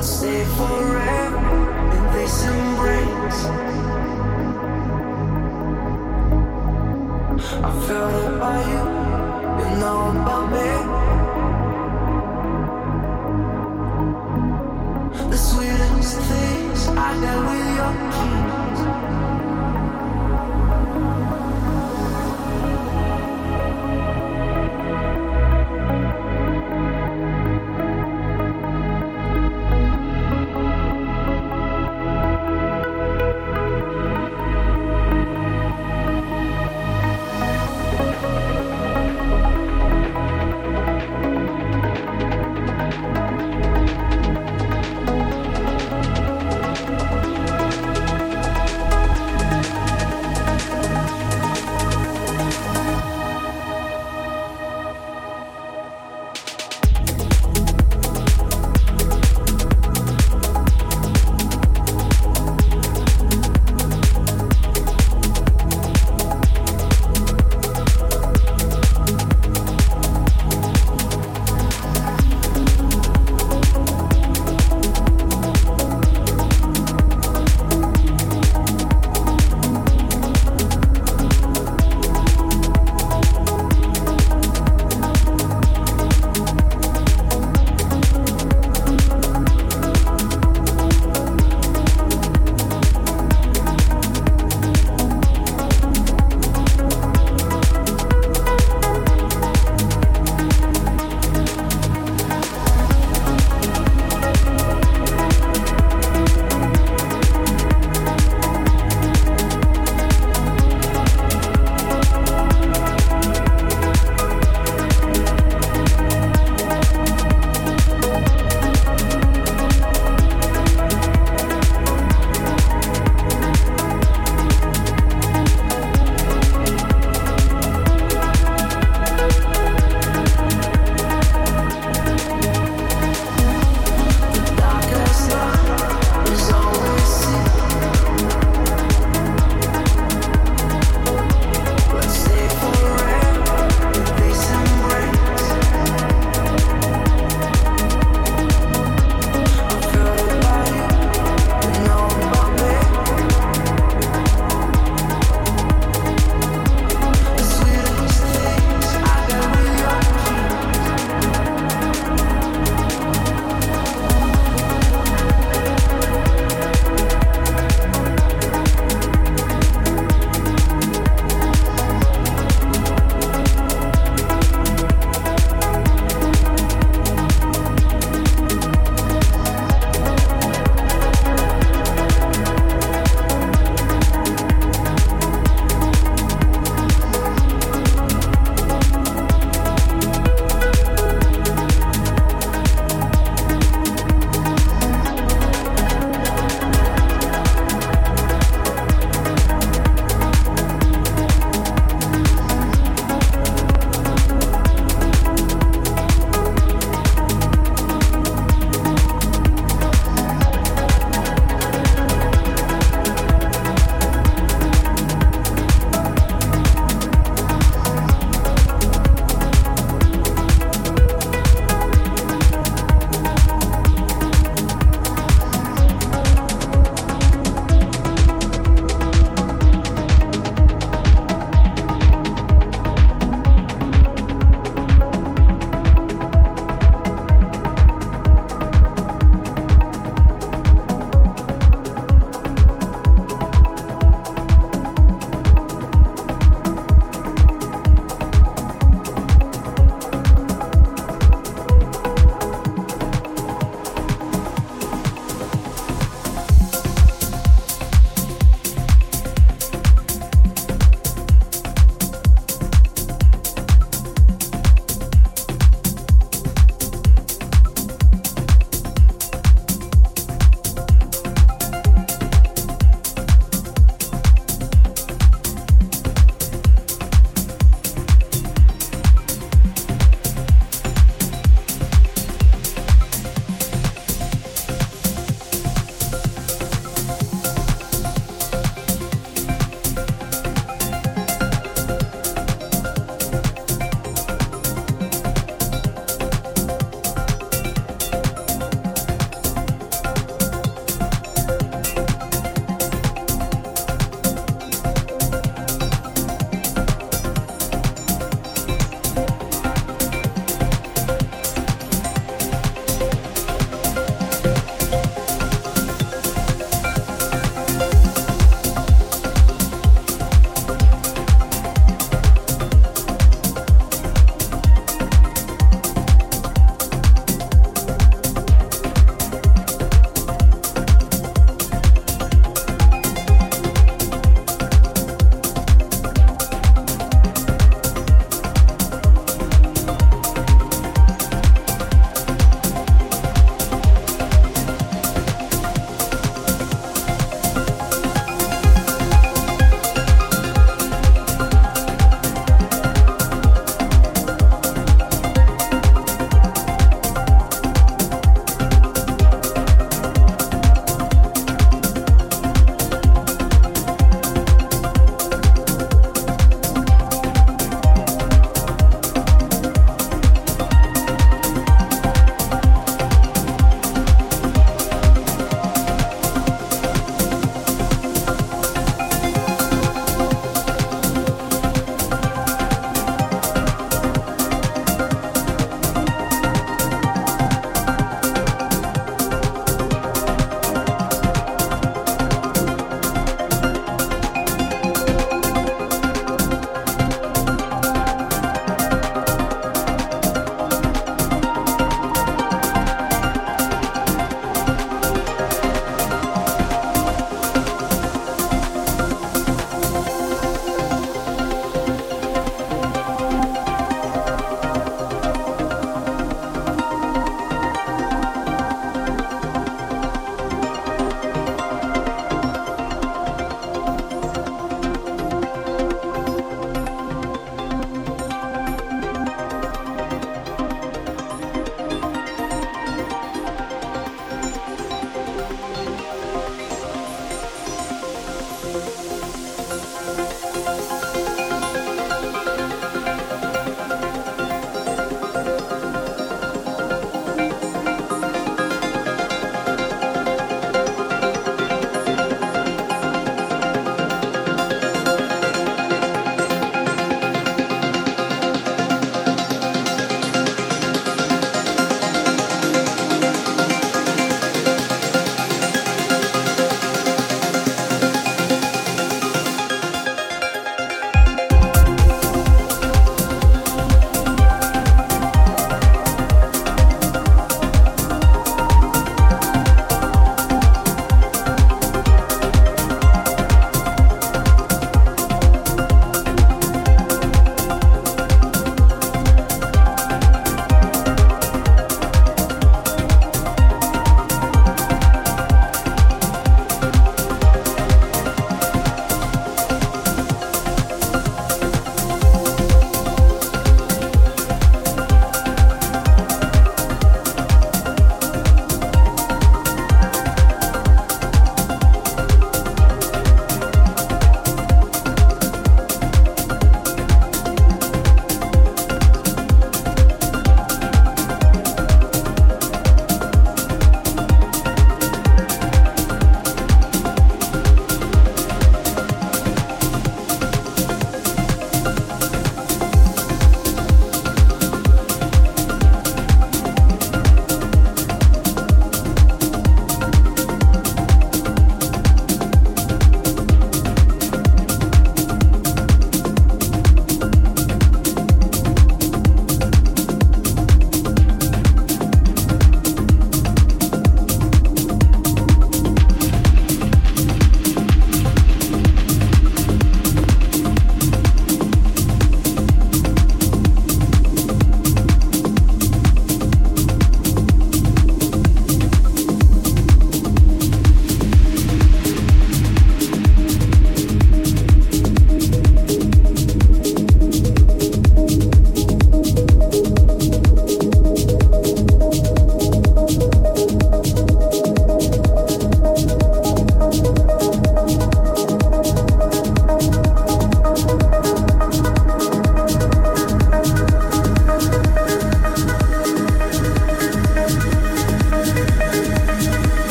Stay forever.